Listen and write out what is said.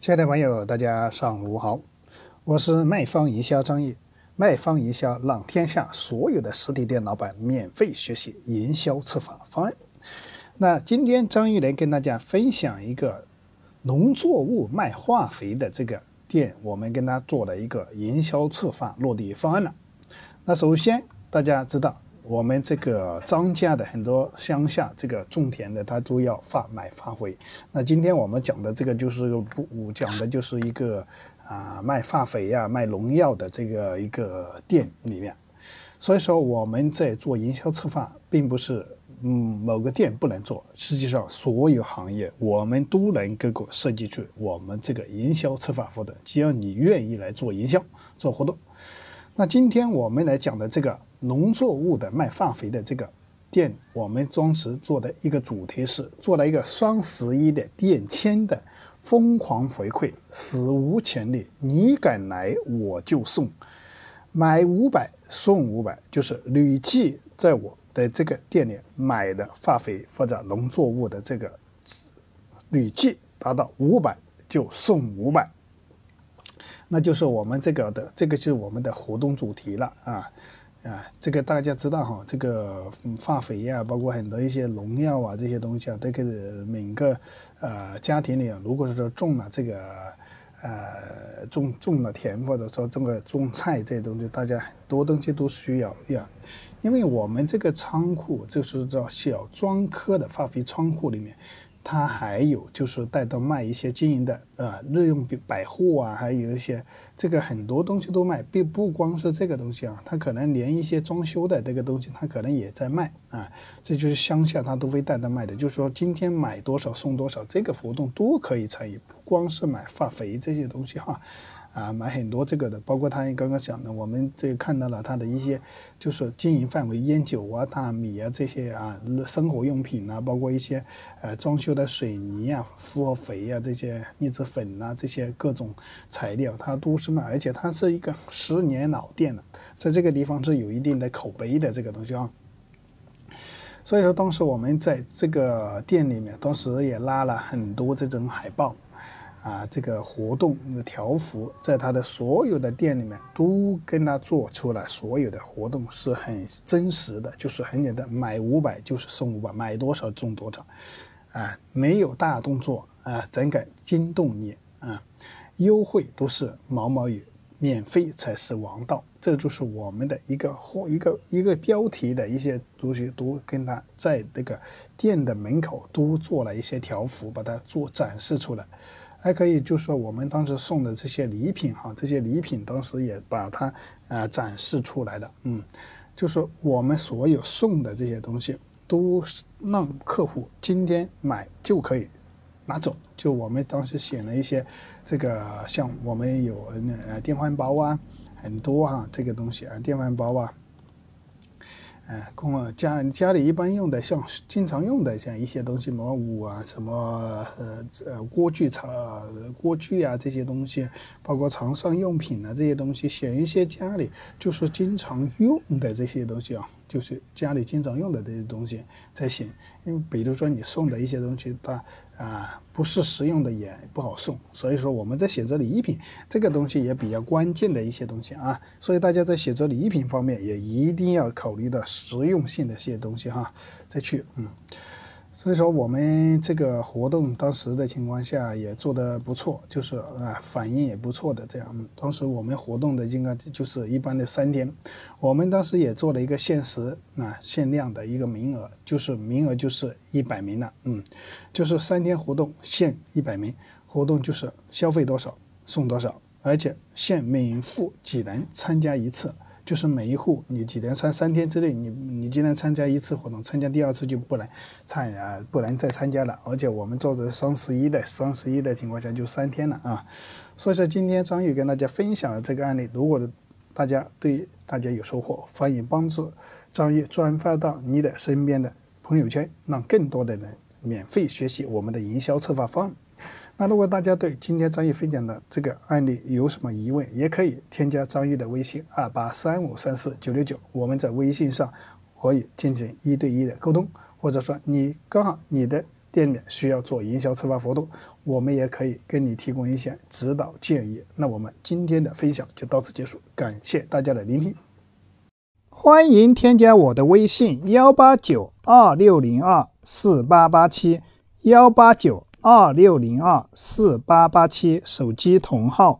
亲爱的朋友，大家上午好，我是卖方营销张毅。卖方营销让天下所有的实体店老板免费学习营销策划方案。那今天张毅来跟大家分享一个农作物卖化肥的这个店，我们跟他做了一个营销策划落地方案了。那首先大家知道。我们这个张家的很多乡下这个种田的，他都要发买化肥。那今天我们讲的这个就是不讲的就是一个啊卖化肥呀、卖农药的这个一个店里面。所以说我们在做营销策划，并不是嗯某个店不能做，实际上所有行业我们都能够够设计出我们这个营销策划活动，只要你愿意来做营销做活动。那今天我们来讲的这个。农作物的卖化肥的这个店，我们当时做的一个主题是做了一个双十一的店签的疯狂回馈，史无前例。你敢来我就送，买五百送五百，就是累计在我的这个店里买的化肥或者农作物的这个累计达到五百就送五百，那就是我们这个的这个就是我们的活动主题了啊。啊，这个大家知道哈，这个化肥呀，包括很多一些农药啊，这些东西啊，这个每个呃家庭里啊，如果是说种了这个呃种种了田，或者说这个种菜这些东西，大家很多东西都需要要，因为我们这个仓库就是叫小专科的化肥仓库里面。他还有就是带到卖一些经营的啊日用百百货啊，还有一些这个很多东西都卖，并不光是这个东西啊，他可能连一些装修的这个东西，他可能也在卖啊。这就是乡下他都会带到卖的，就是说今天买多少送多少，这个活动都可以参与，不光是买化肥这些东西哈。啊买很多这个的，包括他刚刚讲的，我们这个看到了他的一些，就是经营范围，烟酒啊、大米啊这些啊，生活用品啊，包括一些呃装修的水泥啊、复合肥啊这些腻子粉啊这些各种材料，它都是卖，而且它是一个十年老店了，在这个地方是有一定的口碑的这个东西啊。所以说，当时我们在这个店里面，当时也拉了很多这种海报。啊，这个活动的条幅，在他的所有的店里面都跟他做出了所有的活动是很真实的，就是很简单，买五百就是送五百，买多少中多少，啊，没有大动作啊，怎敢惊动你啊？优惠都是毛毛雨，免费才是王道，这就是我们的一个或一个一个标题的一些东西，都跟他在这个店的门口都做了一些条幅，把它做展示出来。还可以，就是说我们当时送的这些礼品哈，这些礼品当时也把它呃展示出来的，嗯，就是我们所有送的这些东西，都让客户今天买就可以拿走。就我们当时写了一些这个，像我们有呃电饭煲啊，很多哈这个东西啊，电饭煲啊。哎，供家家里一般用的，像经常用的，像一些东西，什么五啊，什么呃呃锅具、茶锅具啊这些东西，包括床上用品啊这些东西，选一些家里就是经常用的这些东西啊。就是家里经常用的这些东西才行，因为比如说你送的一些东西，它啊不是实用的也不好送，所以说我们在选择礼品这个东西也比较关键的一些东西啊，所以大家在选择礼品方面也一定要考虑到实用性的一些东西哈，再去嗯。所以说我们这个活动当时的情况下也做得不错，就是啊反应也不错的这样。当时我们活动的应该就是一般的三天，我们当时也做了一个限时啊限量的一个名额，就是名额就是一百名了，嗯，就是三天活动限一百名，活动就是消费多少送多少，而且限每付几人参加一次。就是每一户你几天三三天之内，你你今天参加一次活动，参加第二次就不能参啊，不能再参加了。而且我们做的双十一的双十一的情况下就三天了啊。所以说今天张宇跟大家分享的这个案例，如果大家对大家有收获，欢迎帮助张宇转发到你的身边的朋友圈，让更多的人免费学习我们的营销策划方案。那如果大家对今天张毅分享的这个案例有什么疑问，也可以添加张毅的微信二八三五三四九六九，我们在微信上可以进行一对一的沟通，或者说你刚好你的店面需要做营销策划活动，我们也可以给你提供一些指导建议。那我们今天的分享就到此结束，感谢大家的聆听。欢迎添加我的微信：幺八九二六零二四八八七，幺八九二六零二四八八七，手机同号。